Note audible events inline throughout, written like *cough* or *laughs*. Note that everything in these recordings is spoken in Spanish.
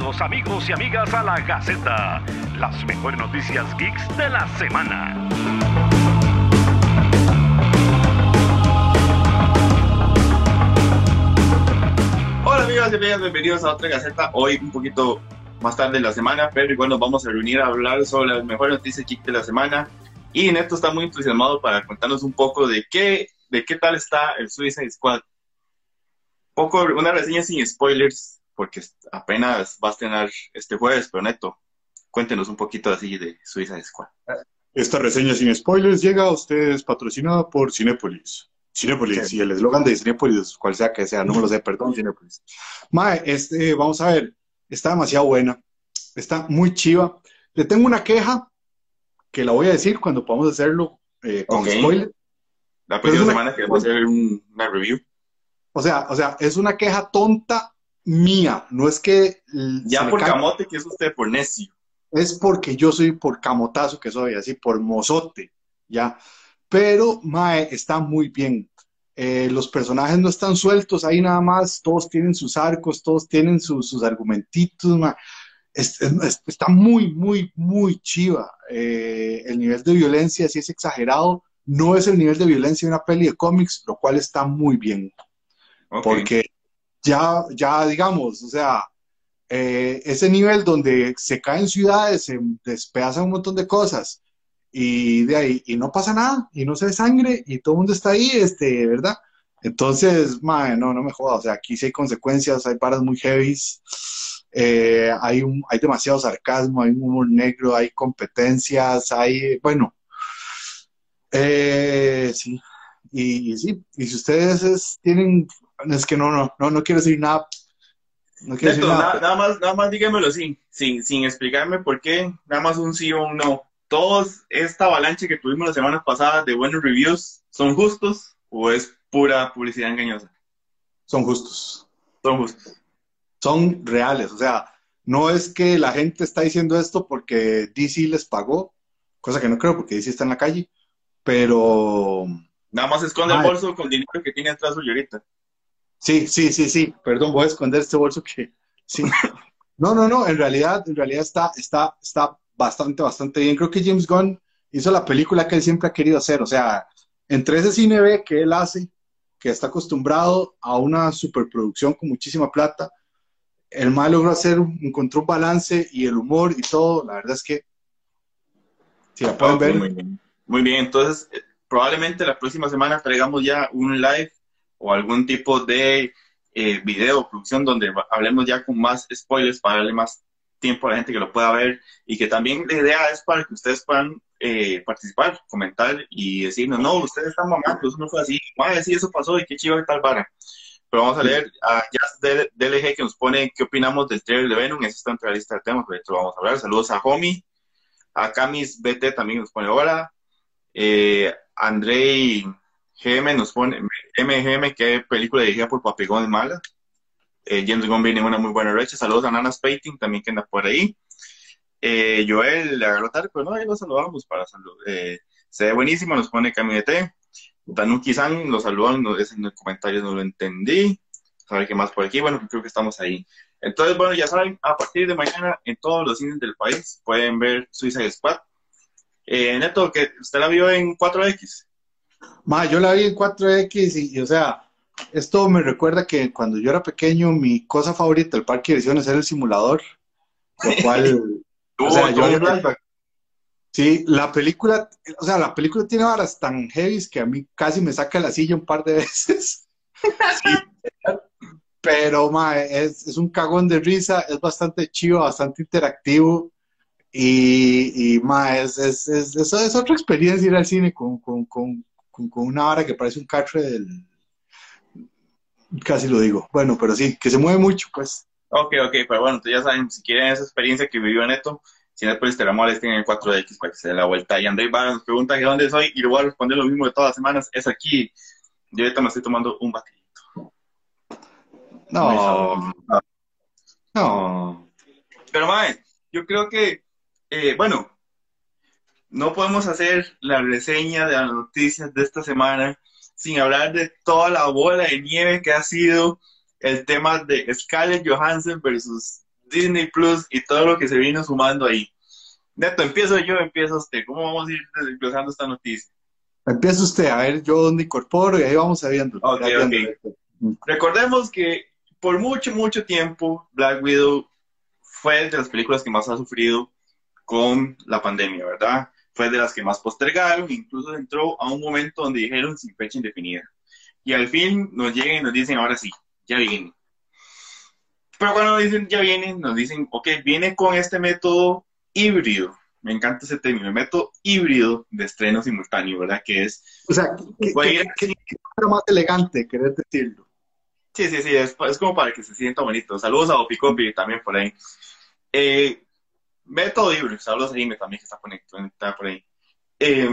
Bienvenidos amigos y amigas a la Gaceta, las mejores noticias geeks de la semana. Hola amigos y amigas, bienvenidos a otra Gaceta. Hoy un poquito más tarde de la semana, pero igual nos vamos a reunir a hablar sobre las mejores noticias geeks de la semana. Y Neto está muy entusiasmado para contarnos un poco de qué, de qué tal está el Suicide Squad. Poco, una reseña sin spoilers, porque apenas va a estrenar este jueves, pero Neto, cuéntenos un poquito así de Suicide Squad. Esta reseña sin spoilers llega a ustedes patrocinada por Cinepolis. Cinepolis, y el eslogan de Cinepolis, cual sea que sea, no me lo sé, perdón, Cinepolis. Mae, este, vamos a ver, está demasiado buena, está muy chiva. Le tengo una queja que la voy a decir cuando podamos hacerlo eh, con Ok. spoiler. La próxima semana queremos hacer un- una review. O sea, o sea, es una queja tonta mía, no es que l- Ya por camote, que es usted por necio. es porque yo soy por camotazo que soy, así por mozote, ya. Pero, mae, está muy bien. Eh, los personajes no están sueltos ahí nada más, todos tienen sus arcos, todos tienen sus, sus argumentitos, mae. Es- es- está muy, muy, muy chiva. Eh, el nivel de violencia sí es exagerado. No es el nivel de violencia de una peli de cómics, lo cual está muy bien porque ya, ya digamos, o sea, eh, ese nivel donde se caen ciudades, se despedazan un montón de cosas y de ahí, y no pasa nada, y no se ve sangre, y todo el mundo está ahí, este, ¿verdad? Entonces, mae, no, no me jodas, o sea, aquí sí hay consecuencias, hay paras muy heavies, eh, hay, un, hay demasiado sarcasmo, hay un humor negro, hay competencias, hay, bueno, eh, sí, y, sí, y si ustedes es- tienen, es que no, no, no, no quiero decir nada, no quiero Neto, decir nada, nada. nada más, nada más dígamelo sin, sin, sin explicarme por qué, nada más un sí o un no. ¿Todos esta avalancha que tuvimos la semana pasada de buenos reviews son justos o es pura publicidad engañosa? Son justos, Son justos. son reales, o sea, no es que la gente está diciendo esto porque DC les pagó, cosa que no creo porque DC está en la calle, pero Nada más esconde el Ay. bolso con dinero que tiene atrás suyo ahorita. Sí, sí, sí, sí, perdón, voy a esconder este bolso que, sí. No, no, no, en realidad, en realidad está, está, está bastante, bastante bien. Creo que James Gunn hizo la película que él siempre ha querido hacer, o sea, entre ese cine B que él hace, que está acostumbrado a una superproducción con muchísima plata, el mal logró hacer, encontró un balance y el humor y todo, la verdad es que, si la pueden ver, Muy bien. Muy bien, entonces eh, probablemente la próxima semana traigamos ya un live o algún tipo de eh, video producción donde hablemos ya con más spoilers para darle más tiempo a la gente que lo pueda ver y que también la idea es para que ustedes puedan eh, participar, comentar y decirnos, no, ustedes están mamando, eso no fue así, madre, sí, eso pasó y qué chido que tal vara. Pero vamos a leer a Jazz DLG que nos pone qué opinamos del trailer de Venom, eso está entre la lista de temas, pero esto vamos a hablar. Saludos a Homie, a Camis BT también nos pone hola, eh, Andrei GM nos pone, MGM, que película dirigida por Papigón es mala. Eh, James Gunn viene en una muy buena racha. Saludos a Nanas Painting, también que anda por ahí. Eh, Joel le agarró tarde, pero no, ahí lo saludamos para salud. Eh, se ve buenísimo, nos pone Caminete. Danuki-san, lo saludan, no, es en los comentarios no lo entendí. A ver qué más por aquí. Bueno, creo que estamos ahí. Entonces, bueno, ya saben, a partir de mañana en todos los cines del país pueden ver Suicide Squad. Eh, Neto, que usted la vio en 4X. Ma, yo la vi en 4X y, y, o sea, esto me recuerda que cuando yo era pequeño, mi cosa favorita del parque de diversiones era el simulador, lo cual, *laughs* O sea, yo- flashback. sí, la película, o sea, la película tiene varas tan heavy que a mí casi me saca la silla un par de *laughs* veces. Sí. Pero, ma, es, es un cagón de risa, es bastante chivo, bastante interactivo. Y, y ma, es, es, es, otra experiencia ir al cine con, con, con, con, con una vara que parece un catre del. Casi lo digo. Bueno, pero sí, que se mueve mucho, pues. Ok, ok, pero bueno, entonces ya saben, si quieren esa experiencia que vivió Neto, si no, pues te la molesten en el 4X para que se dé la vuelta. Y Andrés Vara nos pregunta que dónde soy y le voy a responder lo mismo de todas las semanas. Es aquí. Yo ahorita me estoy tomando un batidito. No, no. Pero, mae, yo creo que, eh, bueno, no podemos hacer la reseña de las noticias de esta semana sin hablar de toda la bola de nieve que ha sido el tema de Scarlett Johansson versus Disney Plus y todo lo que se vino sumando ahí. Neto, empiezo yo, empiezo usted. ¿Cómo vamos a ir desglosando esta noticia? Empieza usted, a ver, yo dónde incorporo y ahí vamos sabiendo. Ok, ok. Recordemos que por mucho, mucho tiempo Black Widow fue de las películas que más ha sufrido con la pandemia, ¿verdad? Fue de las que más postergaron, incluso entró a un momento donde dijeron sin fecha indefinida. Y al fin nos llegan y nos dicen, ahora sí, ya viene. Pero cuando nos dicen ya viene, nos dicen, ok, viene con este método híbrido. Me encanta ese término, el método híbrido de estreno simultáneo, ¿verdad? Que es... O sea, que, que, más elegante, querés decirlo. Sí, sí, sí, es, como para que se sienta bonito. Saludos a Opicopi también por ahí. Eh, método híbrido, saludos a Jimmy también que está conectado por ahí. Eh,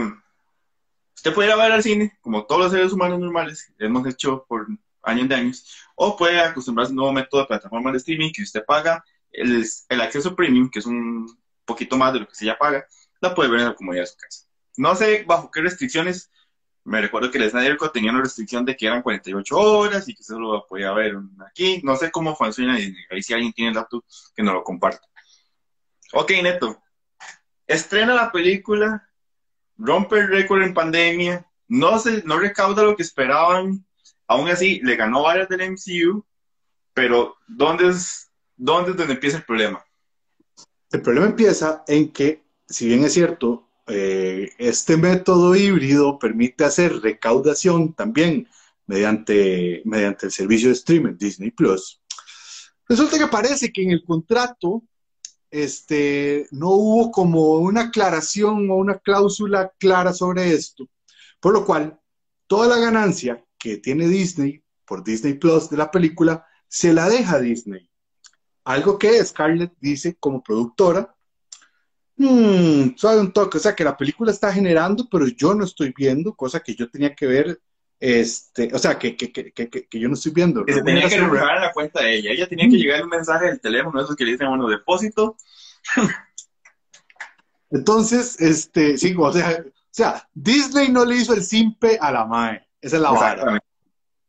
usted puede ir a ver al cine, como todos los seres humanos normales, hemos hecho por años de años, o puede acostumbrarse a un nuevo método de plataforma de streaming que usted paga el, el acceso premium, que es un poquito más de lo que se ya paga, la puede ver en la comodidad de su casa. No sé bajo qué restricciones, me recuerdo que el Snyder tenía una restricción de que eran 48 horas y que eso lo podía ver aquí, no sé cómo funciona y ahí si alguien tiene el dato que nos lo comparta. Ok, Neto, estrena la película, rompe el récord en pandemia, no, se, no recauda lo que esperaban, aún así le ganó varias del MCU, pero ¿dónde es, dónde es donde empieza el problema? El problema empieza en que, si bien es cierto, eh, este método híbrido permite hacer recaudación también mediante, mediante el servicio de streaming Disney Plus. Resulta que parece que en el contrato este, no hubo como una aclaración o una cláusula clara sobre esto, por lo cual toda la ganancia que tiene Disney por Disney Plus de la película se la deja Disney. Algo que Scarlett dice como productora, mmm, sabe un toque, o sea que la película está generando, pero yo no estoy viendo, cosa que yo tenía que ver, este, o sea, que, que, que, que yo no estoy viendo. Que se tenía que reflejar en la cuenta de ella, ella tenía que llegar un mensaje del teléfono, esos que le dicen, bueno, depósito. Entonces, este, sí, o sea, o sea, Disney no le hizo el simpe a la MAE, esa es la vara.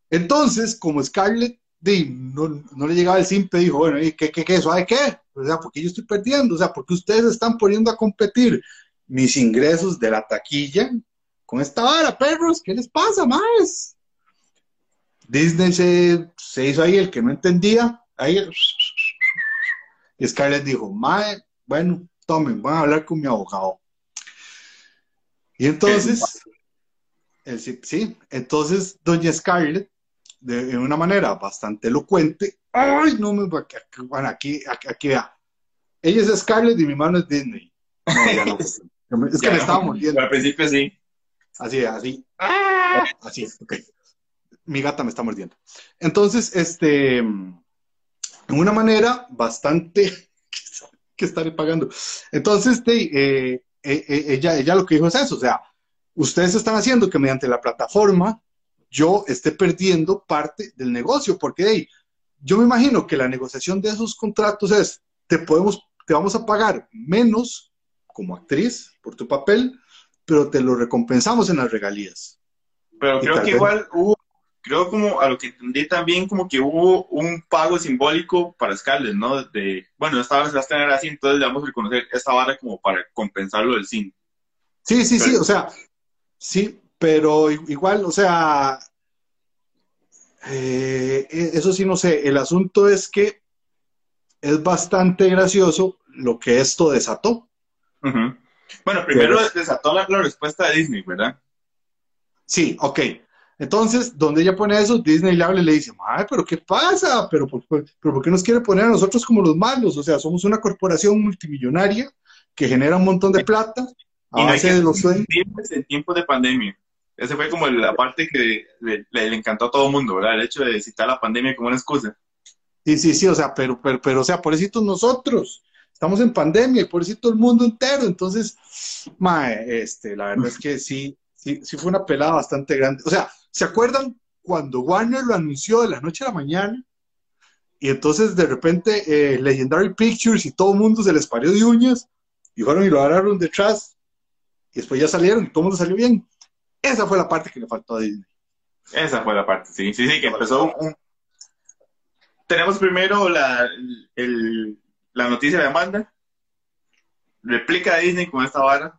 Entonces, como Scarlett no, no, le llegaba el simple, dijo, bueno, ¿y qué, qué, qué, eso hay qué? O sea, porque yo estoy perdiendo, o sea, porque ustedes están poniendo a competir mis ingresos de la taquilla con esta vara, perros, ¿qué les pasa, más? Disney se, se hizo ahí el que no entendía, ahí, y Scarlett dijo, mae, bueno, tomen, van a hablar con mi abogado. Y entonces, el, sí, entonces doña Scarlett de, una manera bastante elocuente. Ay, no me va a bueno, aquí, aquí, aquí vea. Ella es Scarlett y mi mano es Disney. *laughs* Es que me estaba mordiendo. Al principio sí. Así, así. Así, ok. Mi gata me está mordiendo. Entonces, este, en una manera bastante *laughs* que estaré pagando. Entonces, este, eh, eh, eh, ella, ella lo que dijo es eso, o sea, ustedes están haciendo que mediante la plataforma yo esté perdiendo parte del negocio, porque yo me imagino que la negociación de esos contratos es, te podemos, te vamos a pagar menos como actriz por tu papel, pero te lo recompensamos en las regalías. Pero creo que igual hubo, creo como a lo que entendí también, como que hubo un pago simbólico para Scarlett, ¿no? De, bueno, esta vara se va a tener así, entonces le vamos a reconocer esta vara como para compensarlo del cine. Sí, sí, sí, o sea, sí, pero igual, o sea, eh, e, eso sí no sé, el asunto es que es bastante gracioso lo que esto desató. Bueno, primero desató la, respuesta de Disney, ¿verdad? Sí, ok. Entonces, donde ella pone eso, Disney le habla y le dice, ay, pero ¿qué pasa? ¿Pero por, pero ¿por qué nos quiere poner a nosotros como los malos? O sea, somos una corporación multimillonaria que genera un montón de plata a base de los sueños. En tiempos de pandemia. Esa fue como la parte que le, encantó a todo el mundo, ¿verdad? El hecho de citar la pandemia como una excusa. Sí, sí, sí, o sea, pero, pero, pero o sea, pobrecitos nosotros. Estamos en pandemia y pobrecito el mundo entero. Entonces, mae, este, la verdad es que sí, sí, sí fue una pelada bastante grande. O sea, ¿se acuerdan cuando Warner lo anunció de la noche a la mañana? Y entonces de repente eh, Legendary Pictures y todo el mundo se les parió de uñas y fueron y lo agarraron detrás. Y después ya salieron y todo el mundo salió bien. Esa fue la parte que le faltó a Disney. Esa fue la parte, sí, sí, sí, que empezó un... Tenemos primero la, el, la noticia de Amanda, replica a Disney con esta vara,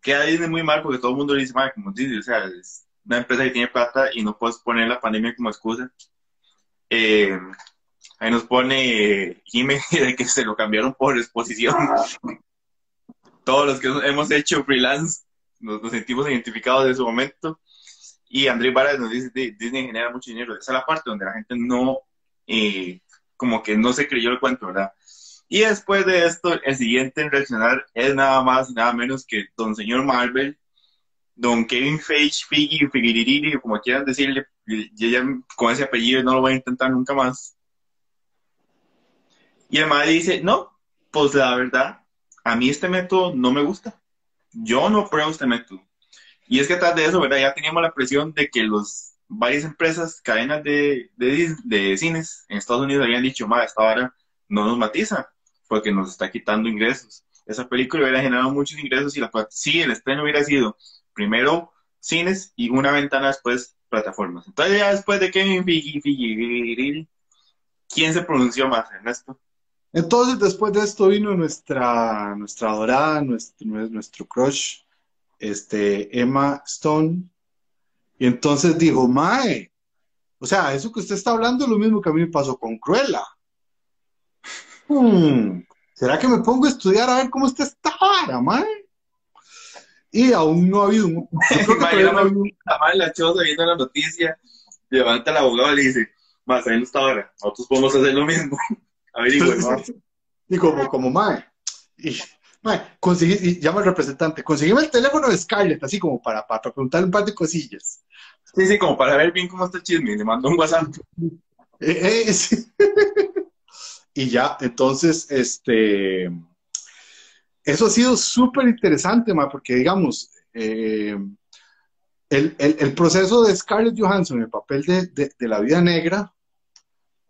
queda Disney muy mal porque todo el mundo le dice, mal como Disney, o sea, es una empresa que tiene plata y no puedes poner la pandemia como excusa. Eh, ahí nos pone Jimmy *laughs* de que se lo cambiaron por exposición. Todos los que hemos hecho freelance nos, sentimos identificados en ese momento. Y Andrés Varas nos dice, Disney genera mucho dinero. Esa es la parte donde la gente no, eh, como que no se creyó el cuento, ¿verdad? Y después de esto, el siguiente en reaccionar es nada más nada menos que Don Señor Marvel, Don Kevin Feige, Figgy, Figuiriri, como quieran decirle, ya con ese apellido no lo voy a intentar nunca más. Y el madre dice, no, pues la verdad, a mí este método no me gusta. Yo no pruebo este método. Y es que tras de eso, ¿verdad? Ya teníamos la presión de que los varias empresas, cadenas de, de, cines en Estados Unidos habían dicho, ma, esta hora no nos matiza porque nos está quitando ingresos. Esa película hubiera generado muchos ingresos y la sí, el estreno hubiera sido primero cines y una ventana después plataformas. Entonces ya después de Kevin Feige, ¿quién se pronunció más, Ernesto? Entonces después de esto vino nuestra, nuestra adorada, nuestro, nuestro crush, este, Emma Stone, y entonces dijo, Mae, o sea, eso que usted está hablando es lo mismo que a mí me pasó con Cruella. Hmm, ¿Será que me pongo a estudiar a ver cómo está esta vara, Mae? Y aún no ha habido un... la choza viendo la noticia, levanta el abogado y le dice, más ahí no está ahora, nosotros podemos hacer lo mismo. *laughs* A ver, y como, como mae, y, mae, conseguí, y llama al representante, conseguime el teléfono de Scarlett, así como para, para, preguntarle un par de cosillas. Sí, sí, como para ver bien cómo está el chisme, le mando un WhatsApp. Eh, eh, *laughs* y ya, entonces, este eso ha sido súper interesante, porque digamos, eh, el, proceso de Scarlett Johansson, el papel de, la vida negra,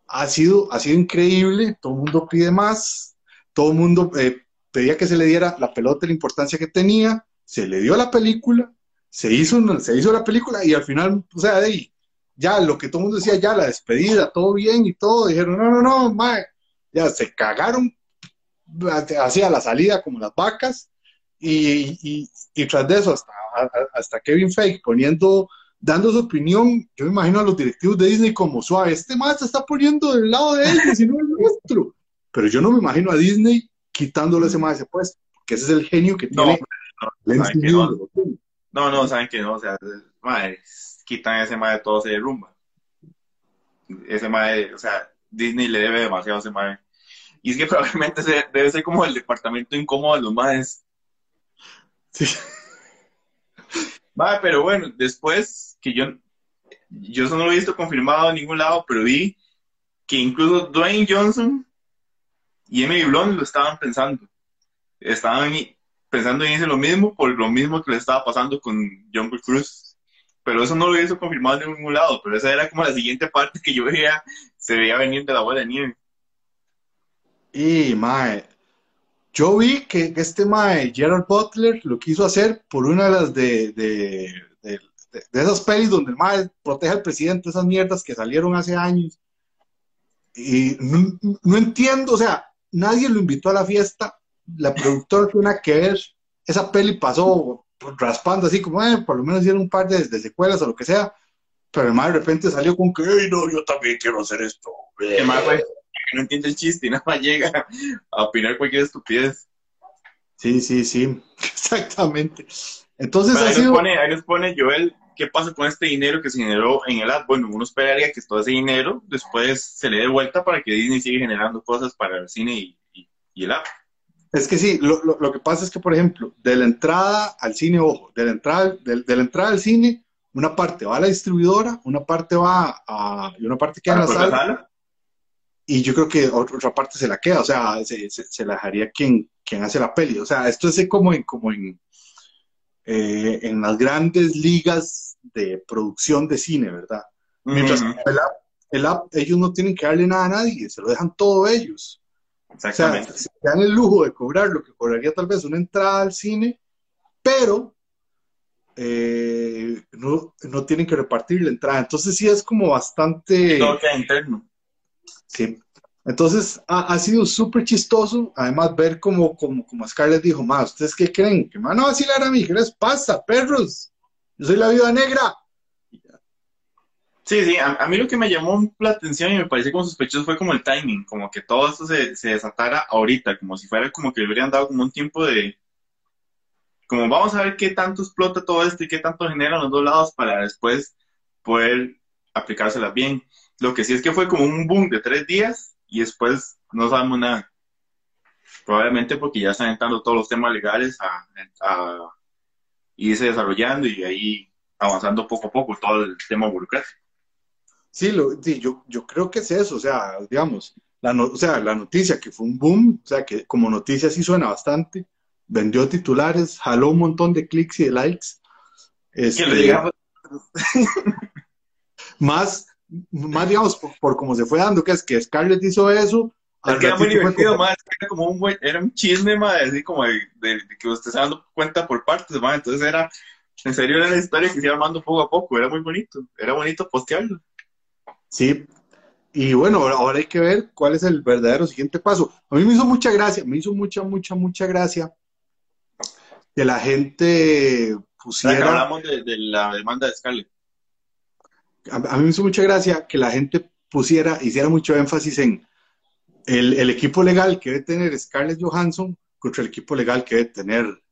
ha sido, ha sido increíble, todo el mundo pide más, todo el mundo eh, pedía que se le diera la pelota, la importancia que tenía, se le dio la película, se hizo, se hizo la película y al final, o sea, ahí, ya lo que todo el mundo decía, ya la despedida, todo bien y todo, dijeron, no, no, no, ya se cagaron hacía la salida como las vacas y, tras de eso hasta, hasta Kevin Feige poniendo, dando su opinión, yo me imagino a los directivos de Disney como suave, este más se está poniendo del lado de ellos y no el nuestro, pero yo no me imagino a Disney quitándole ese más ese puesto, porque ese es el genio que tiene. No, no, saben que no, o sea, madre, quitan ese más de todo se derrumba. Ese más, o sea, Disney le debe demasiado a ese más y es que *laughs* probablemente debe ser como el departamento incómodo de los maes. Sí. Va, pero bueno, después que yo, yo eso no lo he visto confirmado en ningún lado, pero vi que incluso Dwayne Johnson y Emily Blunt lo estaban pensando. Estaban pensando en hacer lo mismo por lo mismo que le estaba pasando con John Cruz. Pero eso no lo he visto confirmado en ningún lado, pero esa era como la siguiente parte que yo veía, se veía venir de la bola de nieve. Y, mae, yo vi que este mae, Gerald Butler, lo quiso hacer por una de las de, de, de, esas pelis donde el mae protege al presidente, esas mierdas que salieron hace años. Y no, entiendo, o sea, nadie lo invitó a la fiesta, la productora tiene que ver, esa peli pasó raspando así como, eh, por lo menos hicieron un par de, secuelas o lo que sea, pero el mae de repente salió con que, no, yo también quiero hacer esto. ¿Qué no entiende el chiste y nada más llega a opinar cualquier estupidez. Sí, sí, sí, *laughs* exactamente. Entonces, ahí, nos pone, ahí nos pone Joel, ¿qué pasa con este dinero que se generó en el ad? Bueno, uno esperaría que todo ese dinero después se le dé vuelta para que Disney siga generando cosas para el cine y, el app. Es que sí, lo, lo, que pasa es que, por ejemplo, de la entrada al cine, ojo, de la entrada, de, la entrada al cine, una parte va a la distribuidora, una parte va a, y una parte queda en la sala, y yo creo que otra parte se la queda, o sea, se, se, la dejaría quien, quien hace la peli. O sea, esto es como en, como en, eh, en las grandes ligas de producción de cine, ¿verdad? Mientras que el app, ellos no tienen que darle nada a nadie, se lo dejan todo ellos. Exactamente. O sea, se dan el lujo de cobrar lo que cobraría tal vez una entrada al cine, pero eh, no, no, tienen que repartir la entrada. Entonces sí es como bastante... Todo queda interno. Sí. Entonces ha, ha sido súper chistoso, además ver como, como, como Scarlett dijo, más, ¿ustedes qué creen? ¿Que me van a vacilar a mí? ¿Qué les pasa, perros? Yo soy la viuda negra. Sí, sí, a, a, mí lo que me llamó la atención y me pareció como sospechoso fue como el timing, como que todo esto se, se desatara ahorita, como si fuera como que le hubieran dado como un tiempo de, como vamos a ver qué tanto explota todo esto y qué tanto genera los dos lados para después poder aplicárselas bien. Lo que sí es que fue como un boom de tres días y después no sabemos nada. Probablemente porque ya están entrando todos los temas legales a, a irse desarrollando y ahí avanzando poco a poco todo el tema burocrático. Sí, lo, sí yo, yo creo que es eso, o sea, digamos, la, no, o sea, la noticia que fue un boom, o sea, que como noticia sí suena bastante, vendió titulares, jaló un montón de clics y de likes. Este, *laughs* más, más, digamos, por, por cómo se fue dando, que es que Scarlett hizo eso. Es que era muy divertido, más, era como un buen, era un chisme, más, así como de, de, de, que usted se dando cuenta por partes, más, entonces era, en serio era la historia que se iba armando poco a poco, era muy bonito, era bonito postearlo. Sí, y bueno, ahora hay que ver cuál es el verdadero siguiente paso. A mí me hizo mucha gracia, me hizo mucha, mucha, mucha gracia que la gente pusiera... que hablamos de, de, la demanda de Scarlett. A, a, mí me hizo mucha gracia que la gente pusiera, hiciera mucho énfasis en el, el, equipo legal que debe tener Scarlett Johansson contra el equipo legal que debe tener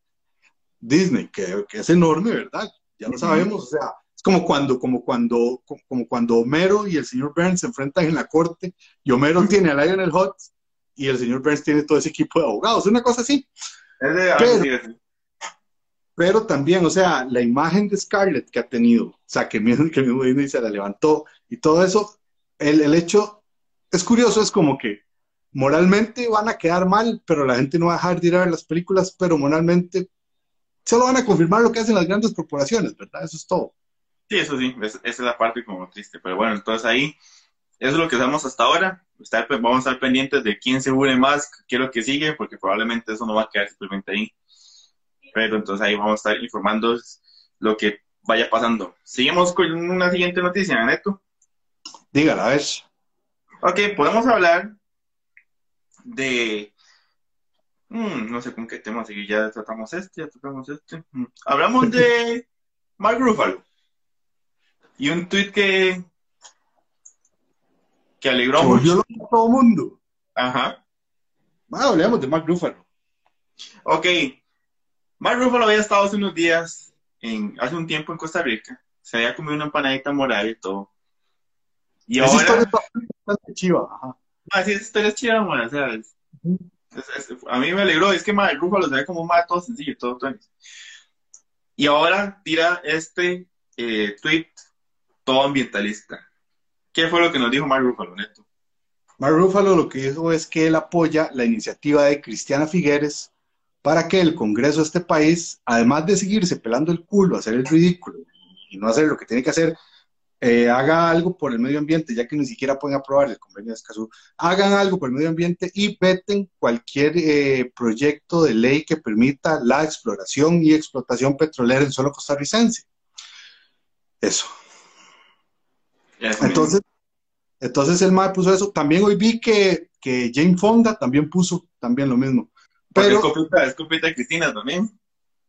Disney, que, que es enorme, ¿verdad? Ya lo sabemos, o sea, es como cuando, como cuando, como cuando Homero y el señor Burns se enfrentan en la corte y Homero tiene a Lionel Hutz y el señor Burns tiene todo ese equipo de abogados, una cosa así. Es de, Pero, pero también, o sea, la imagen de Scarlett que ha tenido, o sea, que mismo, que mismo Disney se la levantó y todo eso, el, el hecho es curioso, es como que moralmente van a quedar mal, pero la gente no va a dejar de ir a ver las películas, pero moralmente solo van a confirmar lo que hacen las grandes corporaciones, ¿verdad? Eso es todo. Sí, eso sí, es, esa es la parte como triste, pero bueno, entonces ahí, eso es lo que sabemos hasta ahora, vamos a estar pendientes de quién se une más, qué es lo que sigue, porque probablemente eso no va a quedar simplemente ahí pero entonces ahí vamos a estar informando lo que vaya pasando. Seguimos con una siguiente noticia, Neto. Dígala, a ver. Ok, podemos hablar de... Hmm, no sé con qué tema seguir, ya tratamos este, ya tratamos este. Hmm. Hablamos de *laughs* Mark Ruffalo. Y un tweet que... que alegró que mucho. a todo mundo. Ajá. Bueno, hablemos de Mark Ruffalo. Ok, Mark Ruffalo había estado hace unos días, en, hace un tiempo en Costa Rica. Se había comido una empanadita morada y todo. Y esa ahora... historia es chiva. Ajá. Ah, sí, esa historia es chiva, man, o sea, es, es, es, a mí me alegró. Es que Mark Ruffalo se ve como un más todo sencillo, todo, todo. Y ahora tira este eh, tweet todo ambientalista. ¿Qué fue lo que nos dijo Mark Ruffalo, Neto? Mark Ruffalo lo que dijo es que él apoya la iniciativa de Cristiana Figueres para que el Congreso de este país, además de seguirse pelando el culo, hacer el ridículo y no hacer lo que tiene que hacer, eh, haga algo por el medio ambiente, ya que ni siquiera pueden aprobar el convenio de Escazú, hagan algo por el medio ambiente y veten cualquier eh, proyecto de ley que permita la exploración y explotación petrolera en suelo costarricense. Eso. Entonces, entonces el MAE puso eso. También hoy vi que, que Jane Fonda también puso también lo mismo. Pero, es copita, es copita de Cristina también.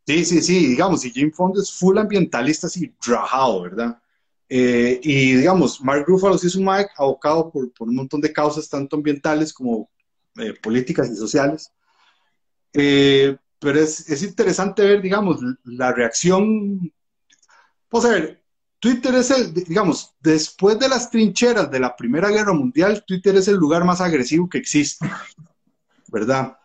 Sí, sí, sí, digamos, y Jane Fonda es full ambientalista, así, rajado, ¿verdad? Eh, y digamos, Mark Ruffalo sí es un Mike abocado por, por, un montón de causas, tanto ambientales como eh, políticas y sociales. Eh, pero es, es, interesante ver, digamos, la reacción. Vamos a ver, Twitter es el, digamos, después de las trincheras de la Primera Guerra Mundial, Twitter es el lugar más agresivo que existe, ¿verdad?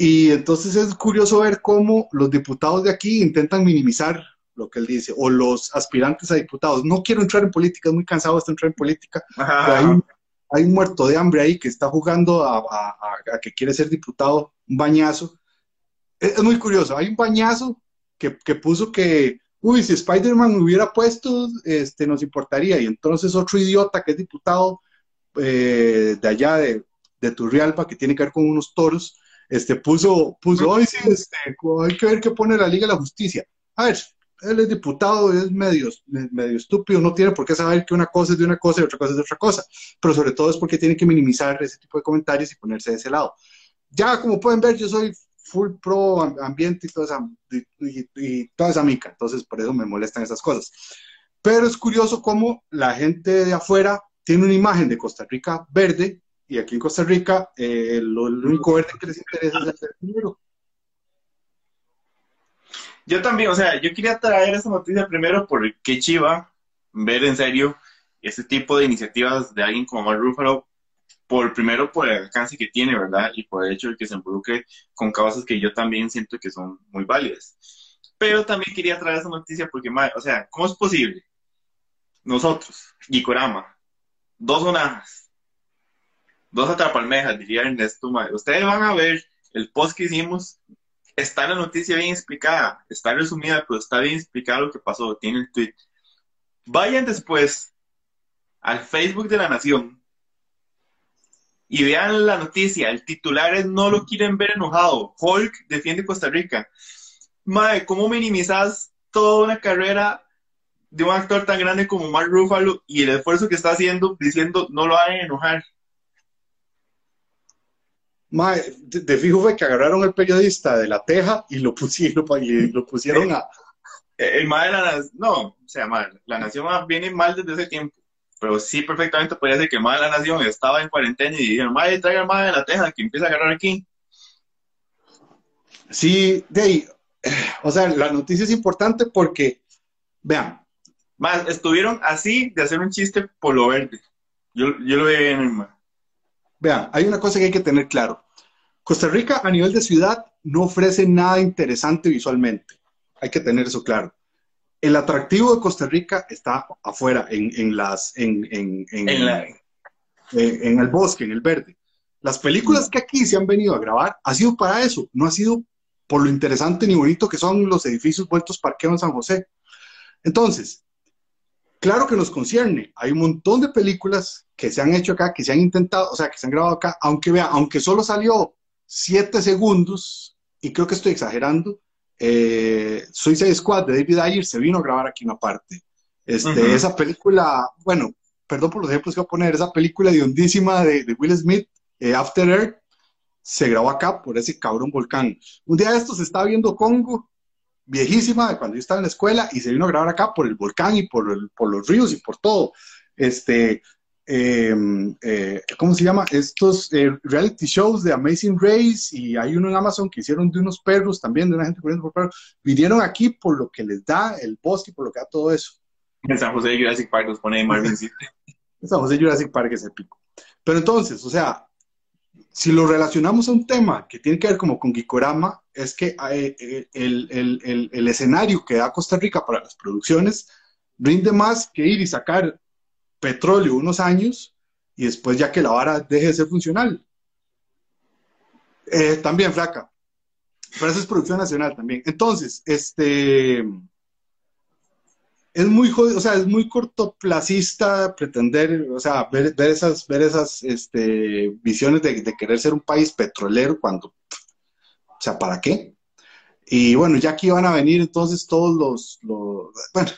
Y entonces es curioso ver cómo los diputados de aquí intentan minimizar lo que él dice, o los aspirantes a diputados. No quiero entrar en política, es muy cansado de entrar en política. Hay un, hay, un, muerto de hambre ahí que está jugando a, a, a, que quiere ser diputado, un bañazo. Es, es muy curioso, hay un bañazo que, que puso que, uy, si Spider-Man hubiera puesto, este, nos importaría. Y entonces otro idiota que es diputado eh, de allá de, de Turrialba, que tiene que ver con unos toros, este, puso, puso, ay, sí, este, hay que ver qué pone la Liga de la Justicia. A ver, él es diputado, es medio, medio estúpido, no tiene por qué saber que una cosa es de una cosa y otra cosa es de otra cosa, pero sobre todo es porque tiene que minimizar ese tipo de comentarios y ponerse de ese lado. Ya como pueden ver, yo soy full pro ambiente y toda esa, y, toda esa mica, entonces por eso me molestan esas cosas. Pero es curioso cómo la gente de afuera tiene una imagen de Costa Rica verde y aquí en Costa Rica eh, lo, único verde que les interesa es el dinero. Yo también, o sea, yo quería traer esa noticia primero porque chiva ver en serio ese tipo de iniciativas de alguien como Mark Ruffalo, por primero por el alcance que tiene, ¿verdad? Y por el hecho de que se involucre con causas que yo también siento que son muy válidas. Pero también quería traer esa noticia porque, o sea, ¿cómo es posible? Nosotros, Gikorama, dos sonajas, dos atrapalmejas, diría Ernesto, ustedes van a ver el post que hicimos está la noticia bien explicada, está resumida, pero está bien explicado lo que pasó, tiene el tweet. Vayan después al Facebook de la Nación y vean la noticia. El titular es no lo quieren ver enojado. Hulk defiende Costa Rica. Madre, ¿cómo minimizas toda una carrera de un actor tan grande como Mark Ruffalo y el esfuerzo que está haciendo diciendo no lo hagan enojar? Mae, de, fijo fue que agarraron al periodista de la teja y lo pusieron, y lo pusieron a... El mae de la nación, no, o sea, mae, la nación viene mal desde ese tiempo, pero sí perfectamente podría ser que el de la nación estaba en cuarentena y dijeron, mae, traiga el mae de la teja que empieza a agarrar aquí. Sí, de ahí, o sea, la noticia es importante porque, vean. Más, estuvieron así de hacer un chiste por lo verde. Yo, yo lo veía en el. Vean, hay una cosa que hay que tener claro. Costa Rica a nivel de ciudad no ofrece nada interesante visualmente. Hay que tener eso claro. El atractivo de Costa Rica está afuera, en, las, en, en, eh, en, el bosque, en el verde. Las películas que aquí se han venido a grabar ha sido para eso, no ha sido por lo interesante ni bonito que son los edificios vueltos parqueo en San José. Entonces, claro que nos concierne. Hay un montón de películas que se han hecho acá, que se han intentado, o sea, que se han grabado acá, aunque vea, aunque solo salió siete segundos, y creo que estoy exagerando, eh, Suicide Squad de David Ayer se vino a grabar aquí una parte. Este, Esa película, bueno, perdón por los ejemplos que voy a poner, esa película de hondísima de, Will Smith, eh, After Earth, se grabó acá por ese cabrón volcán. Un día de estos se estaba viendo Congo, viejísima, de cuando yo estaba en la escuela, y se vino a grabar acá por el volcán y por, por los ríos y por todo. Este, Em, eh, ¿cómo se llama? Estos eh, reality shows de Amazing Race y hay uno en Amazon que hicieron de unos perros también, de una gente corriendo por perros, vinieron aquí por lo que les da el bosque, por lo que da todo eso. En San José de Jurassic Park nos pone Marvin *laughs* San José de Jurassic Park es épico. Pero entonces, o sea, si lo relacionamos a un tema que tiene que ver como con Gikorama, es que eh, el, el, el, el escenario que da Costa Rica para las producciones rinde más que ir y sacar petróleo unos años y después ya que la vara deje de ser funcional. Eh, también flaca. Pero eso es producción nacional también. Entonces, este es muy o sea, es muy cortoplacista pretender, o sea, ver, esas, ver esas este, visiones de, querer ser un país petrolero cuando, o sea, ¿para qué? Y bueno, ya aquí van a venir entonces todos los, los bueno,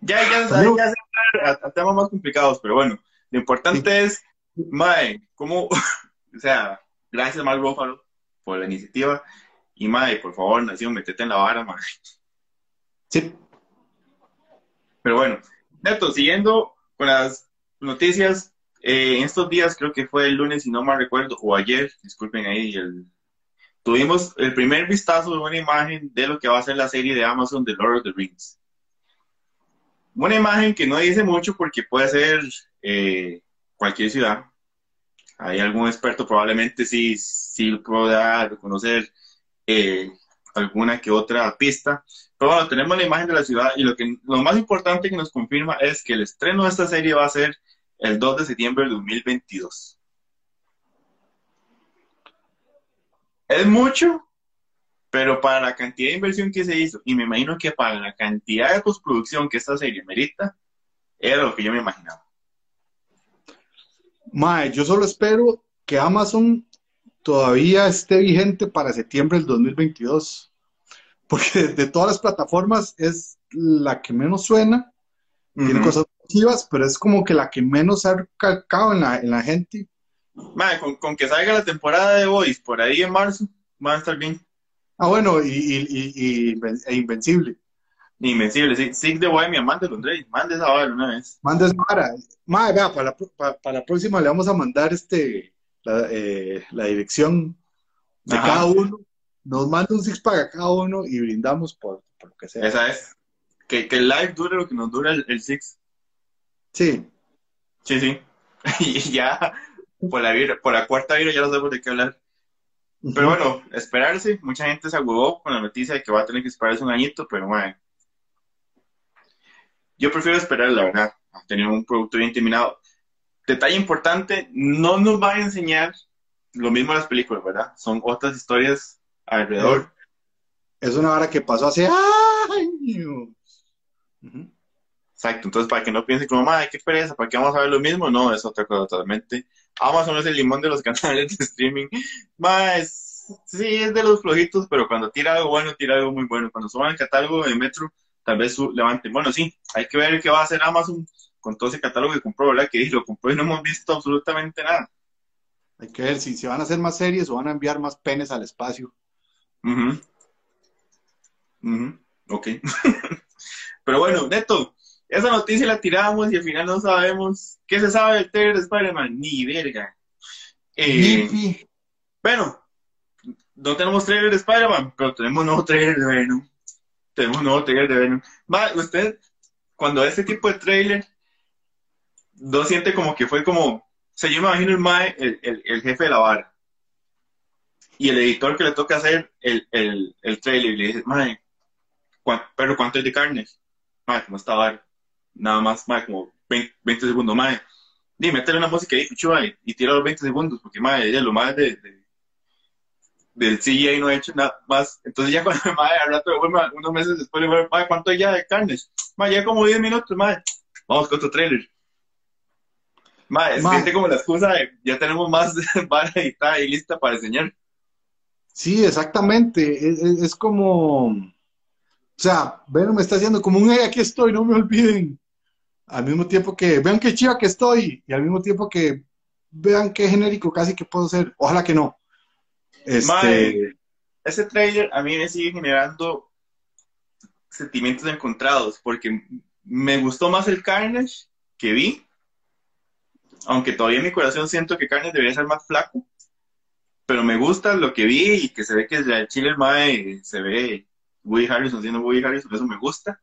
ya, ya, ya, ya a, temas más complicados, pero bueno, lo importante es, Mae, ¿cómo? *laughs* o sea, gracias, Mal Rófalo, por la iniciativa. Y Mae, por favor, Nación, metete en la vara, Mae. Sí. Pero bueno, Neto, siguiendo con las noticias, eh, en estos días, creo que fue el lunes, si no mal recuerdo, o ayer, disculpen ahí, el, tuvimos el primer vistazo de una imagen de lo que va a ser la serie de Amazon de Lord of the Rings una imagen que no dice mucho porque puede ser eh, cualquier ciudad. Hay algún experto probablemente sí, sí pueda reconocer eh, alguna que otra pista. Pero bueno, tenemos la imagen de la ciudad y lo, que, lo más importante que nos confirma es que el estreno de esta serie va a ser el 2 de septiembre de 2022. ¿Es mucho? Pero para la cantidad de inversión que se hizo, y me imagino que para la cantidad de postproducción que esta serie merita, era lo que yo me imaginaba. Mae, yo solo espero que Amazon todavía esté vigente para septiembre del 2022. porque de todas las plataformas es la que menos suena, tiene cosas positivas, pero es como que la que menos ha calcado en la, en la gente. Madre, con, que salga la temporada de Boys por ahí en marzo, va a estar bien. Ah, bueno, y, y, y, e Invencible. Invencible, sí. Sig de Bohemia, mándelo, André. Mande esa hora una vez. Mande esa hora. Madre, vea, para para, la próxima le vamos a mandar este la, eh, la dirección de cada uno. Nos manda un six pack a cada uno y brindamos por, por lo que sea. Esa es. Que, que, el live dure lo que nos dura el, six. Sí. Sí, sí. *laughs* y ya por la, por la cuarta vida ya no sabemos de qué hablar. Pero bueno, esperarse. Mucha gente se agudó con la noticia de que va a tener que esperarse un añito, pero bueno. Yo prefiero esperar, la verdad, a tener un producto bien terminado. Detalle importante, no nos va a enseñar lo mismo las películas, ¿verdad? Son otras historias alrededor. Es una hora que pasó hace años. Exacto, entonces para que no piensen como, madre, qué pereza, ¿para qué vamos a ver lo mismo? No, es otra cosa totalmente. Amazon es el limón de los *laughs* canales de streaming. Más, sí, es de los flojitos, pero cuando tira algo bueno, tira algo muy bueno. Cuando suban el catálogo de Metro, tal vez su, levante. Bueno, sí, hay que ver qué va a hacer Amazon con todo ese catálogo que compró, ¿verdad? Que *laughs* lo compró y no hemos visto absolutamente nada. Hay que ver si se van a hacer más series o van a enviar más penes al espacio. Ok. *laughs* Pero bueno, Neto, esa noticia la tiramos y al final no sabemos qué se sabe del trailer de Spider-Man. Ni verga. Eh, bueno, no tenemos trailer de Spider-Man, pero tenemos nuevo trailer de Venom. Tenemos un nuevo trailer de Venom. usted, cuando este tipo de trailer, no siente como que fue como. O sea, yo me imagino el, mae, el, el, jefe de la vara. Y el editor que le toca hacer el, el, el trailer y le dice, mae, pero ¿cuánto es de carne? Mae, ¿cómo está vara? Nada más, mae, como 20, segundos, mae. Dime, métele una música ahí, pichu, y tira los 20 segundos, porque mae, ella lo más de del CGI no he hecho nada más. Entonces ya cuando madre, al rato unos meses después le voy a ¿cuánto hay ya de carnes? Madre, ya como 10 minutos, madre. Vamos con otro trailer. Madre, es como la excusa de ya tenemos más *laughs* vara y lista para enseñar. Sí, exactamente. Es, como, o sea, Venom me está haciendo como un, hey, aquí estoy, no me olviden. Al mismo tiempo que, vean qué chiva que estoy, y al mismo tiempo que, vean qué genérico casi que puedo ser. Ojalá que no. Este... ese trailer a mí me sigue generando sentimientos encontrados, porque me gustó más el Carnage que vi, aunque todavía en mi corazón siento que Carnage debería ser más flaco, pero me gusta lo que vi y que se ve que el Chile Mae se ve Woody Harrison siendo Woody Harrison, eso me gusta.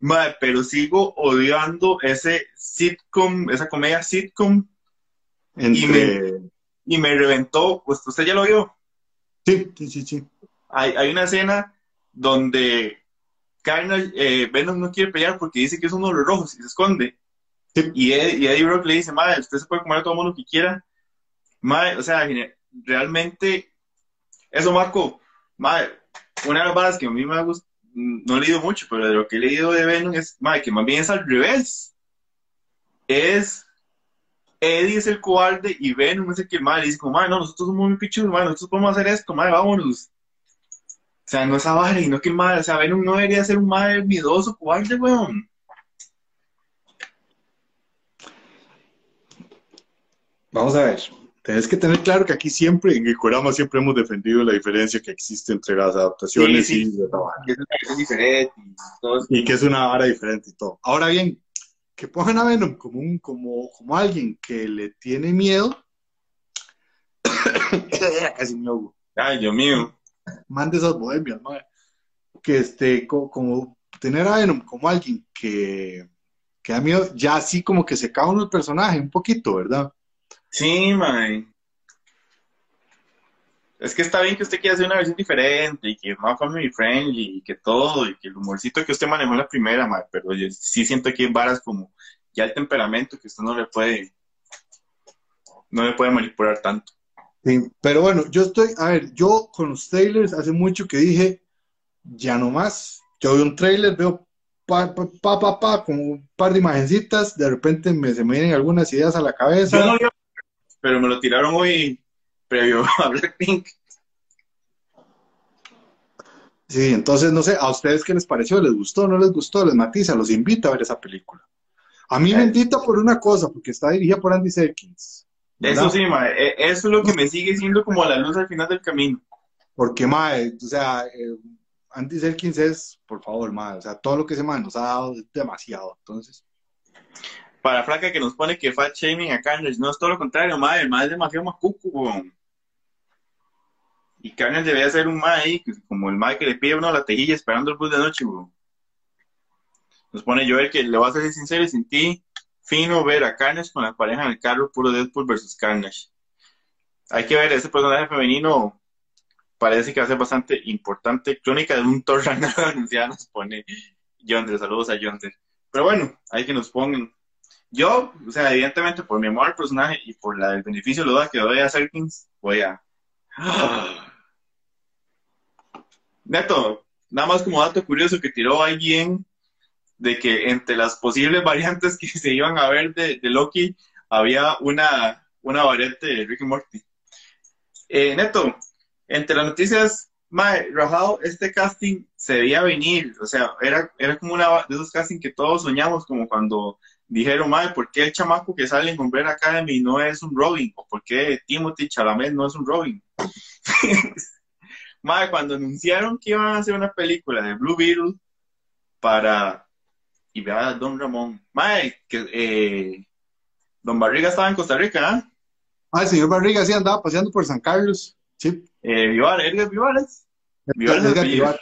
Mae, pero sigo odiando ese sitcom, esa comedia sitcom. Entre y me reventó, pues usted ya lo vio. Sí, sí, sí, sí. Hay, hay una escena donde Carnage, eh, Venom no quiere pelear porque dice que es uno de los rojos y se esconde. Y, Eddie, Brock le dice, madre, usted se puede comer a todo mundo que quiera. Madre, o sea, realmente, eso Marco, madre, una de las balas que a mí me ha gustado, no he leído mucho, pero de lo que he leído de Venom es, madre, que más bien es al revés. Es Eddie es el cobarde y Venom es el que madre dice como, madre, no, nosotros somos muy pichudos, madre, nosotros podemos hacer esto, madre, vámonos. O sea, no es a y no que madre, o sea, Venom no debería ser un madre miedoso, cobarde, weón. Vamos a ver. Tienes que tener claro que aquí siempre, en el programa siempre hemos defendido la diferencia que existe entre las adaptaciones y Que es una diferente y, y que es una vara diferente y todo. Ahora bien, que pongan a Venom como, un, como, como alguien que le tiene miedo. *coughs* Casi me Ay, Dios mío. Mande esas bohemias, madre. Que este, como, tener a Venom como alguien que, que da miedo, ya así como que se cae uno el personaje un poquito, ¿verdad? Sí, man. Es que está bien que usted quiera hacer una versión diferente y que más family friendly y que todo y que el humorcito que usted manejó en la primera, madre, pero yo sí siento que hay varas como ya el temperamento que usted no le puede no le puede manipular tanto. Sí, pero bueno, yo estoy, a ver, yo con los trailers hace mucho que dije, ya no más. Yo veo un trailer, veo pa, pa, pa, pa, pa, con un par de imagencitas, de repente me, se me vienen algunas ideas a la cabeza. Yo no, pero me lo tiraron hoy previo *laughs* a Blackpink. Sí, entonces no sé, ¿a ustedes qué les pareció? ¿Les gustó? ¿No les gustó? ¿Les matiza? ¿Los invita a ver esa película? A mí me invita por una cosa, porque está dirigida por Andy Serkins. ¿verdad? Eso sí, eh, eso es lo que me sigue siendo como la luz al final del camino. Porque, mae, o sea, eh, Andy Serkins es, por favor, mae, o sea, todo lo que ese mae nos ha dado es demasiado. Entonces, Para Flaca que nos pone que fat shaming a Carnage, no es todo lo contrario, mae, el mae es demasiado macuco, weón. Y Carnage debería ser un mae ahí, como el mae que le pide a uno la tejilla esperando el bus de noche, weón. Nos pone Joel que le voy a ser sincero y sin ti, fino ver a Carnage con la pareja en el carro, puro Deadpool versus Carnage. Hay que ver, ese personaje femenino parece que va a ser bastante importante. Crónica de un Thor *laughs* anunciada nos pone Yonder, saludos a Yonder. Pero bueno, hay que nos pongan. Yo, o sea, evidentemente por mi amor al personaje y por la, el beneficio lo da que doy a Serkins, voy a... *gasps* Neto, nada más como dato curioso que tiró alguien de que entre las posibles variantes que se iban a ver de, de Loki había una, una variante de Rick y Morty. Eh, Neto, entre las noticias, mae, rajado, este casting se debía venir, o sea, era, era como una de esos castings que todos soñamos, como cuando dijeron, mae, ¿por qué el chamaco que sale en Umbrella Academy no es un Robin? ¿O por qué Timothy Chalamet no es un Robin? *laughs* mae, cuando anunciaron que iban a hacer una película de Blue Beetle para... Y vea a Don Ramón. Mae, que eh, Don Barriga estaba en Costa Rica, ¿ah? ah, el señor Barriga sí andaba paseando por San Carlos. Sí, Eh, Vivar, Edgar Vivares. Vivares Edgar apellido. Vivar.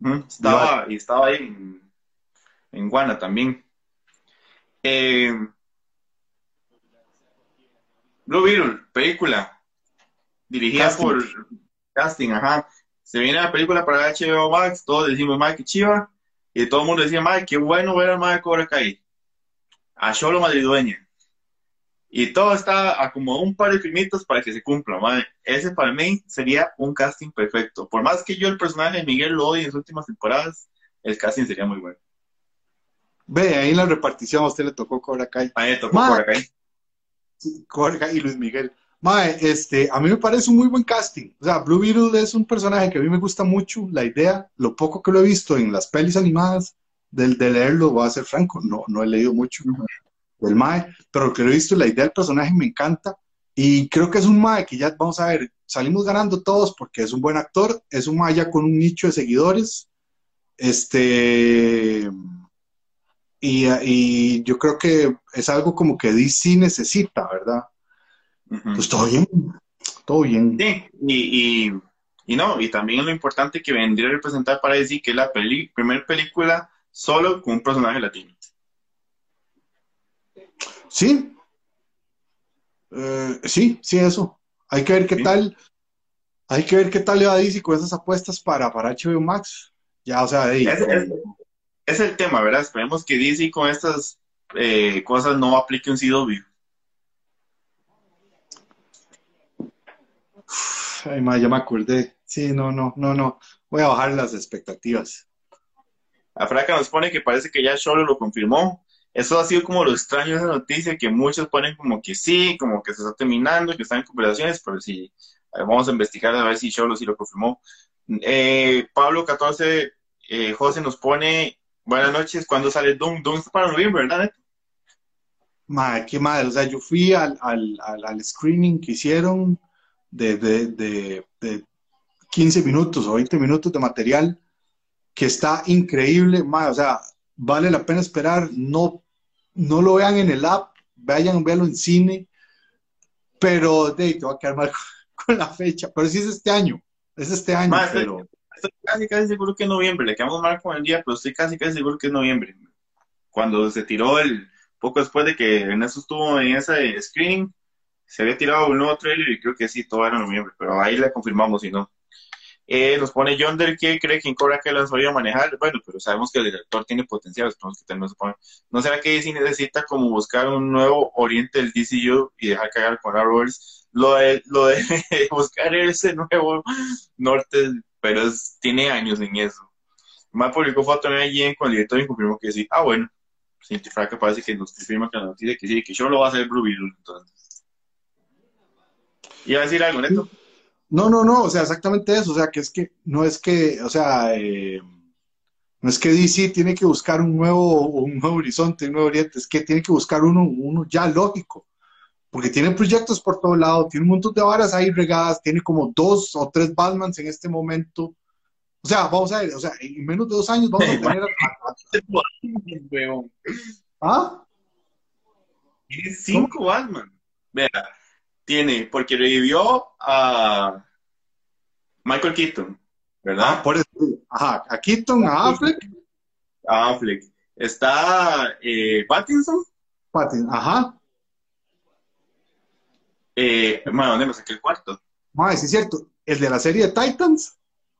Ujú, Estaba, y estaba ahí en, en Guana también. Eh, Blue Beetle, película. Dirigida Casting. por casting, ajá. Se viene la película para HBO Max, todos decimos, Mike, qué chiva. Y todo el mundo decía, Mike, qué bueno ver al Mike Cobra Kai. A Cholo Madridueña. Y todo está a como un par de filmitos para que se cumpla, madre. Ese para mí sería un casting perfecto. Por más que yo el personaje de Miguel lo odie en sus últimas temporadas, el casting sería muy bueno. Ve, ahí en la repartición a usted le tocó Cobra Kai. A me tocó Ma- por acá. Sí, Cobra Kai y Luis Miguel. Mae, este, a mí me parece un muy buen casting. O sea, Blue Beetle es un personaje que a mí me gusta mucho, la idea, lo poco que lo he visto en las pelis animadas, del de leerlo, voy a ser franco, no, no he leído mucho del Mae, pero lo que lo he visto, la idea del personaje me encanta. Y creo que es un Mae que ya, vamos a ver, salimos ganando todos porque es un buen actor, es un Mae ya con un nicho de seguidores. Este. Y, y yo creo que es algo como que DC necesita, ¿verdad? Pues todo bien, todo bien. Sí, y, y, y no, y también lo importante que vendría a representar para decir que es la peli, primera película solo con un personaje latino. Sí, Eh, sí, sí, eso. Hay que ver qué Sí. tal, hay que ver qué tal le va a DC con esas apuestas para, para HBO Max. Ya, o sea, ahí, Es, es- es el tema, ¿verdad? Esperemos que DC con estas eh, cosas no aplique un CW. Ay, ma, ya me acordé. Sí, no, no, no, no. Voy a bajar las expectativas. A Fraca nos pone que parece que ya Solo lo confirmó. Eso ha sido como lo extraño de esa noticia, que muchos ponen como que sí, como que se está terminando, que están en conversaciones, pero sí, vamos a investigar a ver si Solo sí lo confirmó. Eh, Pablo 14, eh, José nos pone, buenas noches, ¿cuándo sale Doom? Doom está para noviembre, ¿verdad? Madre, qué madre. O sea, yo fui al, al, al, al screening que hicieron de, de, de, de 15 minutos o 20 minutos de material que está increíble. Madre, o sea, vale la pena esperar. No, no lo vean en el app, vayan, véanlo en cine. Pero de, te va a quedar mal con, *laughs* con la fecha. Pero sí es este año. Es este año, pero. Estoy casi, casi seguro que es noviembre, le quedamos mal con el día, pero estoy casi, casi seguro que es noviembre. Cuando se tiró el, poco después de que Ernesto estuvo en ese screening, se había tirado un nuevo trailer y creo que sí, todo era noviembre, pero ahí le confirmamos si no. Eh, nos pone Yonder que cree que en Cobra que lo sabido manejar. Bueno, pero sabemos que el director tiene potencial, que también. ¿No será que DC necesita como buscar un nuevo oriente del DCU y dejar cagar con Arrowverse? Lo de, lo de *laughs* buscar ese nuevo norte, pero es- tiene años en eso. Más publicó foto en allí con el director y confirmó que sí. Ah, bueno. Cinti Fraca parece que nos confirma que la noticia que sí, que yo lo va a hacer Blue Beetle, entonces. ¿Iba a decir algo, Neto? No, no, no, o sea, exactamente eso, o sea, que es que no es que, o sea, eh, no es que DC tiene que buscar un nuevo, un nuevo horizonte, un nuevo oriente, es que tiene que buscar uno, uno ya lógico, porque tiene proyectos por todo lado, tiene un montón de varas ahí regadas, tiene como dos o tres Batmans en este momento. O sea, vamos a ver, o sea, en menos de dos años vamos a tener... *laughs* ¿Ah? Tiene cinco Batman. Vea, tiene, porque revivió a Michael Keaton, ¿verdad? Ah, por eso, ajá, a Keaton, a Affleck. A Affleck. Está eh, Pattinson. Pattinson, ajá. Eh, bueno, ¿dónde me saqué el cuarto? Ah, sí es cierto. El de la serie de Titans.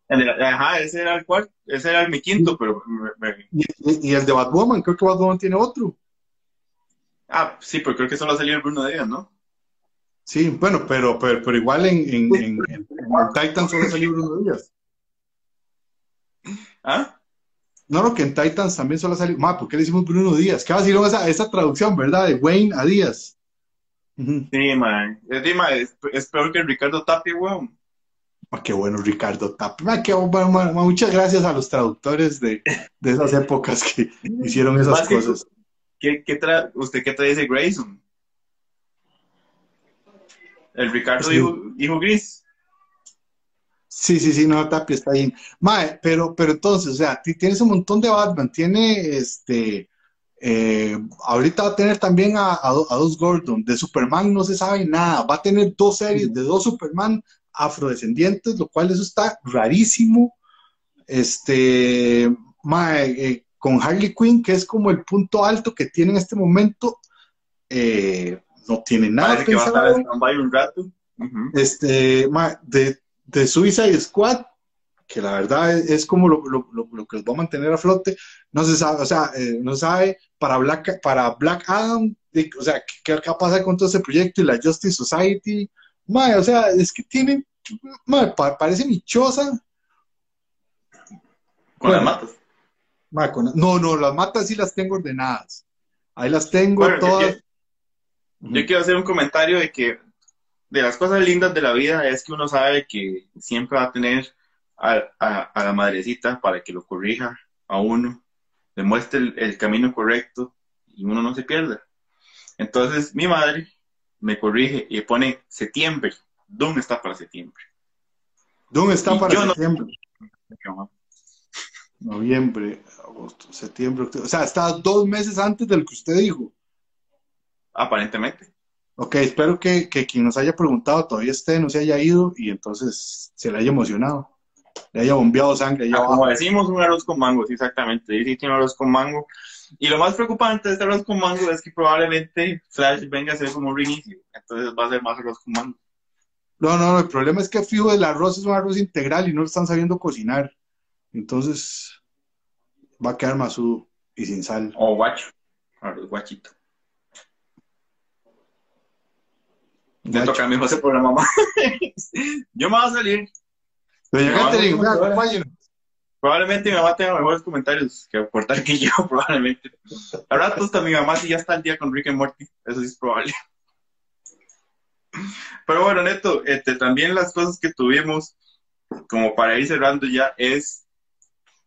El de la, ajá, ese era el cuarto, ese era mi quinto, pero... Me, me... Y, y, el de Batwoman, creo que Batwoman tiene otro. Ah, sí, pero creo que solo salió el Bruno Díaz, ¿no? Sí, bueno, pero, pero, pero igual en, en, en, en Titan solo salió Bruno Díaz. ¿Ah? No, no, que en Titans también solo salió. Ma, ¿por qué le decimos Bruno Díaz? ¿Qué va a decir esa, esa traducción, verdad? De Wayne a Díaz. Sí, man. Man. Es, es, peor que Ricardo Tapia, weón. Ah, qué bueno, Ricardo Tapia. Qué, ma, muchas gracias a los traductores de, de esas épocas que *laughs* hicieron esas cosas. ¿Qué, qué tra ¿Usted qué trae ese Grayson? El Ricardo sí. hijo, hijo, gris. Sí, sí, sí, no, Tapia está ahí. Mae, pero, pero entonces, o sea, tienes un montón de Batman, tiene este. Eh, ahorita va a tener también a, a, a, dos Gordon. De Superman no se sabe nada. Va a tener dos series de dos Superman afrodescendientes, lo cual eso está rarísimo. Este, eh, con Harley Quinn, que es como el punto alto que tiene en este momento. Eh, no tiene nada Parece. Que va a estar un rato. Uh -huh. Este, de, de Suicide Squad, que la verdad es, es como lo, lo, lo, lo, que los va a mantener a flote, no se sabe, o sea, eh, no sabe para Black, para Black Adam, de, o sea, qué, qué pasa con todo ese proyecto y la Justice Society, mae, o sea, es que tiene, mae, pa, parece michosa. Con bueno, las matas. Con, no, no, las matas sí las tengo ordenadas. Ahí las tengo bueno, todas. Yo, yo quiero hacer un comentario de que de las cosas lindas de la vida es que uno sabe que siempre va a tener a, a, a la madrecita para que lo corrija a uno, le muestre el, el, camino correcto y uno no se pierda. Entonces mi madre me corrige y pone septiembre. ¿Dónde está para septiembre? ¿Dónde está y para septiembre? No... Noviembre, agosto, septiembre, octubre. O sea, está dos meses antes del que usted dijo. Aparentemente. Ok, espero que, que, quien nos haya preguntado todavía esté, no se haya ido y entonces se le haya emocionado, le haya bombeado sangre. Ah, como decimos, un arroz con mango, sí, exactamente. Sí, tiene un arroz con mango. Y lo más preocupante de este arroz con mango es que probablemente Flash venga a ser como un reinicio. Entonces va a ser más arroz con mango. No, no, el problema es que fijo el arroz es un arroz integral y no lo están sabiendo cocinar. Entonces va a quedar masudo y sin sal. O guacho, arroz guachito. Me toca a mí ese programa más. *laughs* Yo me voy a salir. Doña Catherine, acompáñenos. Probablemente mi mamá tenga mejores comentarios que aportar que yo, *laughs* probablemente. A ratos mi mamá sí ya está al día con Rick and Morty. Eso sí es probable. Pero bueno, Neto, este, también las cosas que tuvimos, como para ir cerrando ya, es.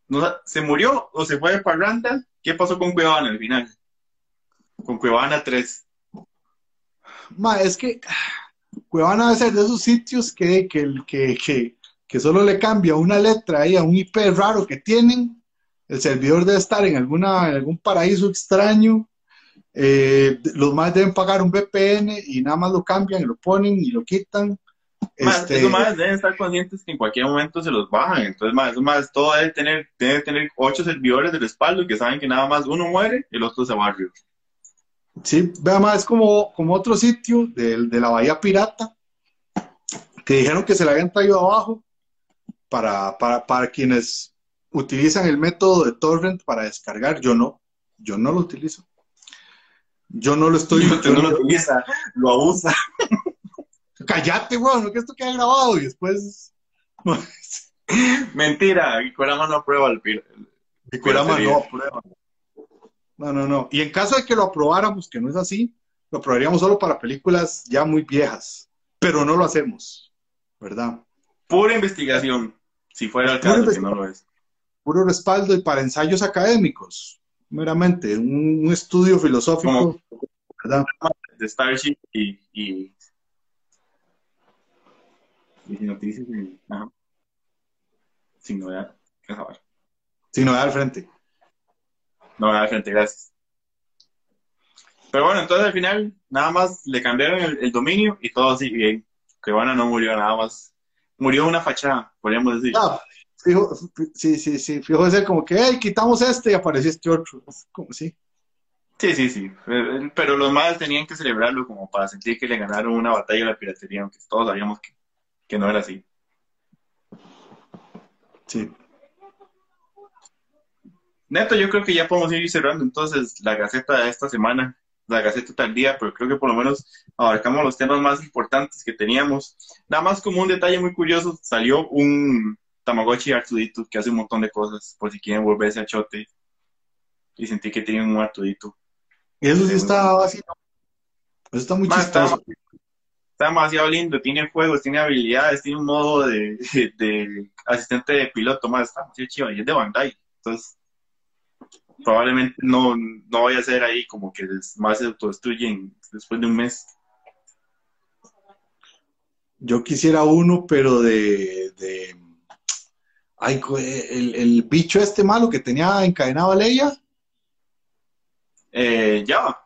¿no, ¿Se murió o se fue de parranda? ¿Qué pasó con Cuevana al final? Con Cuevana 3. Ma, es que Cuevana debe ser de esos sitios que, que, que, que, que solo le cambia una letra ahí a un IP raro que tienen. El servidor debe estar en, alguna, en algún paraíso extraño. Eh, los más deben pagar un VPN y nada más lo cambian y lo ponen y lo quitan. Más, este... Los más deben estar conscientes que en cualquier momento se los bajan. Entonces, más, más todo debe tener, debe tener ocho servidores de respaldo que saben que nada más uno muere y el otro se va arriba. Sí, vea más, es como, como otro sitio de, de, la Bahía Pirata, que dijeron que se le habían traído abajo para, para, para quienes utilizan el método de torrent para descargar. Yo no, yo no lo utilizo. Yo no lo estoy... No, no lo utiliza, *laughs* lo abusa. *laughs* Cállate, weón, que esto queda grabado y después... *laughs* Mentira, Icorama no aprueba el... Icorama no aprueba. No, no, no. Y en caso de que lo aprobáramos, que no es así, lo aprobaríamos solo para películas ya muy viejas, pero no lo hacemos, ¿verdad? Pura investigación, si fuera el caso, que no lo es. Puro respaldo y para ensayos académicos, meramente, un, estudio filosófico. ¿verdad? De Starship y, y, y sin noticias, ajá. sin novedad. Sin novedad al frente. Novedad al frente, gracias. Pero bueno, entonces al final nada más le cambiaron el, dominio y todo así bien. Que bueno, no murió nada más. Murió una fachada, podríamos decir. Ah, sí, sí, sí. Fijo de ser como que, hey, quitamos este y apareció este otro. Como sí. Sí, sí, sí. Pero los más tenían que celebrarlo como para sentir que le ganaron una batalla a la piratería, aunque todos sabíamos que, que no era así. Sí. Neto, yo creo que ya podemos ir cerrando entonces la Gaceta de esta semana la Gaceta tal día, pero creo que por lo menos abarcamos los temas más importantes que teníamos. Nada más como un detalle muy curioso, salió un Tamagotchi Artudito que hace un montón de cosas, por si quieren volverse a chote. Y sentí que tiene un Artudito. Eso sí está así. Eso está muy chistoso. Está, demasiado lindo, tiene juegos, tiene habilidades, tiene un modo de, de, asistente de piloto más, está muy chido y es de Bandai. Entonces, probablemente no, no vaya a ser ahí como que más se autodestruyen después de un mes. Yo quisiera uno, pero de, de ay, el, el, bicho este malo que tenía encadenado a Leia. Eh, Java.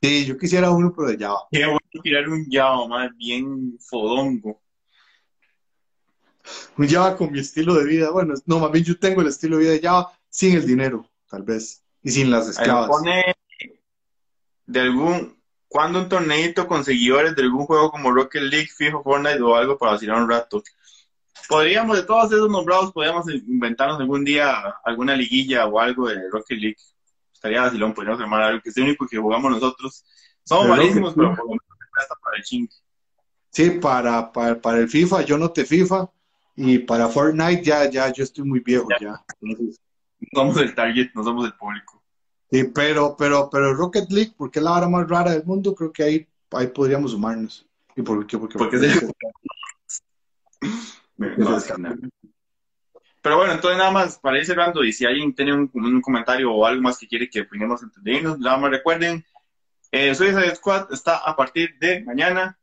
Sí, yo quisiera uno, pero de Java. Qué bueno tirar un Java, más bien fodongo. Un Java con mi estilo de vida. Bueno, no, más bien yo tengo el estilo de vida de Java sin el dinero tal vez. Y sin las esclavas. Pone de algún, cuando un torneito con seguidores de algún juego como Rocket League, fijo, Fortnite o algo para vacilar un rato. Podríamos, de todos esos nombrados, podríamos inventarnos algún día alguna liguilla o algo de Rocket League. Estaría vacilón, podríamos armar algo que es el único que jugamos nosotros. Somos malísimos, pero por lo menos para el ching. Sí, para, para, para, el FIFA, yo no te FIFA. Y para Fortnite ya, ya, yo estoy muy viejo ya. No somos el target, no somos el público. Sí, pero, pero, pero Rocket League, porque es la hora más rara del mundo, creo que ahí, ahí podríamos sumarnos. ¿Y por qué? Porque, porque, Pero bueno, entonces nada más para ir cerrando y si alguien tiene un, comentario o algo más que quiere que opinemos entre nada más recuerden, eh, Suicide Squad está a partir de mañana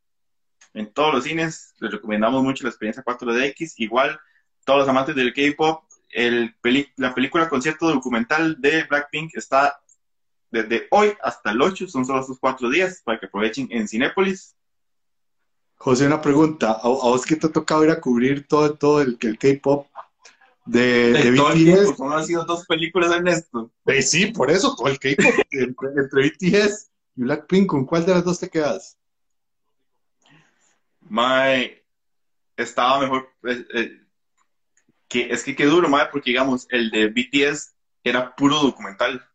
en todos los cines, les recomendamos mucho la experiencia 4DX, igual todos los amantes del K-Pop el la película concierto documental de Blackpink está desde hoy hasta el 8, son solo esos cuatro días para que aprovechen en Cinépolis. José, una pregunta. ¿A, vos que te ha tocado ir a cubrir todo, todo el, el K-pop de, de, BTS? ¿Cómo han sido dos películas, Ernesto? Eh, sí, por eso, todo el K-pop. *laughs* entre, BTS y Blackpink, ¿con cuál de las dos te quedas? My, estaba mejor. Eh, eh, que es que qué duro, madre, porque digamos, el de BTS era puro documental.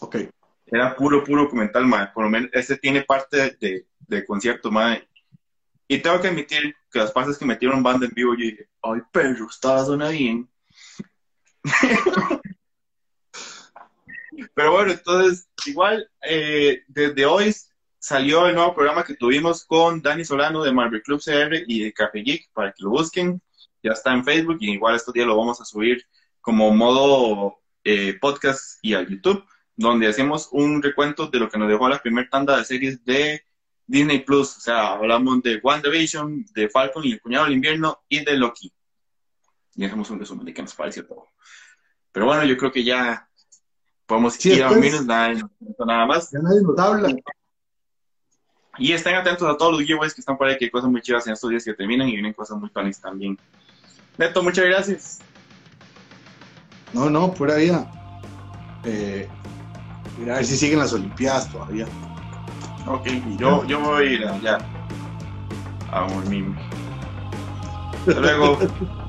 Ok. Era puro, puro documental, madre. Por lo menos, este tiene parte de, de concierto, madre. Y tengo que admitir que las partes que metieron banda en vivo, yo dije, ay, perro, estaba zona bien. *laughs* Pero bueno, entonces, igual, eh, desde hoy salió el nuevo programa que tuvimos con Dani Solano de Marvel Club CR y de Café Geek, para que lo busquen ya está en Facebook y igual estos días lo vamos a subir como modo eh, podcast y a YouTube, donde hacemos un recuento de lo que nos dejó la primera tanda de series de Disney Plus. O sea, hablamos de WandaVision, de Falcon y el Cuñado del Invierno y de Loki. Y hacemos un resumen de qué nos pareció todo. Pero bueno, yo creo que ya podemos ir a dormirnos, nada, nada más. Ya nadie nos habla. Y estén atentos a todos los giveaways que están por ahí, que hay cosas muy chidas en estos días que terminan y vienen cosas muy planes también. Neto, muchas gracias. No, no, pura vida. Eh, a ver si siguen las Olimpiadas todavía. Ok, yo, yo voy a ir allá a dormirme. Hasta luego. *laughs*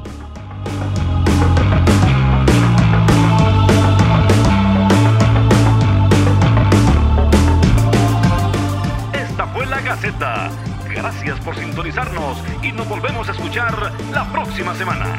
Gracias por sintonizarnos y nos volvemos a escuchar la próxima semana.